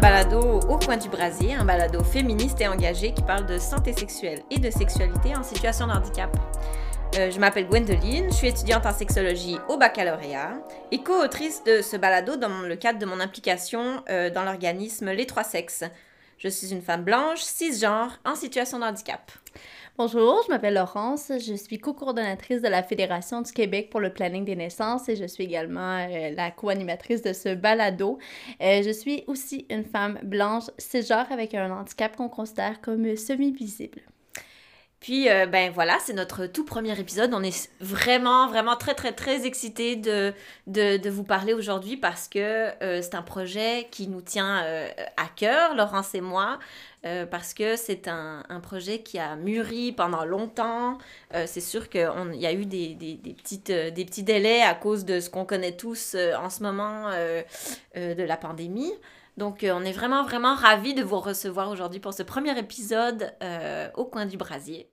balado Au coin du brasier, un balado féministe et engagé qui parle de santé sexuelle et de sexualité en situation de handicap. Euh, je m'appelle Gwendoline, je suis étudiante en sexologie au baccalauréat et co-autrice de ce balado dans le cadre de mon implication euh, dans l'organisme Les Trois Sexes. Je suis une femme blanche, cisgenre, en situation de handicap. Bonjour, je m'appelle Laurence, je suis co-coordonnatrice de la Fédération du Québec pour le planning des naissances et je suis également euh, la co-animatrice de ce balado. Euh, je suis aussi une femme blanche cisgenre avec un handicap qu'on considère comme semi-visible. Puis, euh, ben voilà, c'est notre tout premier épisode. On est vraiment, vraiment très, très, très excités de, de, vous parler aujourd'hui parce que euh, c'est un projet qui nous tient euh, à cœur, Laurence et moi, parce que c'est un, un, projet qui a mûri pendant longtemps. c'est sûr qu'il y a eu des, des, petites, des petits délais à cause de ce qu'on connaît tous en ce moment de la pandémie. Donc, on est vraiment, vraiment ravis de vous recevoir aujourd'hui pour ce premier épisode au coin du brasier.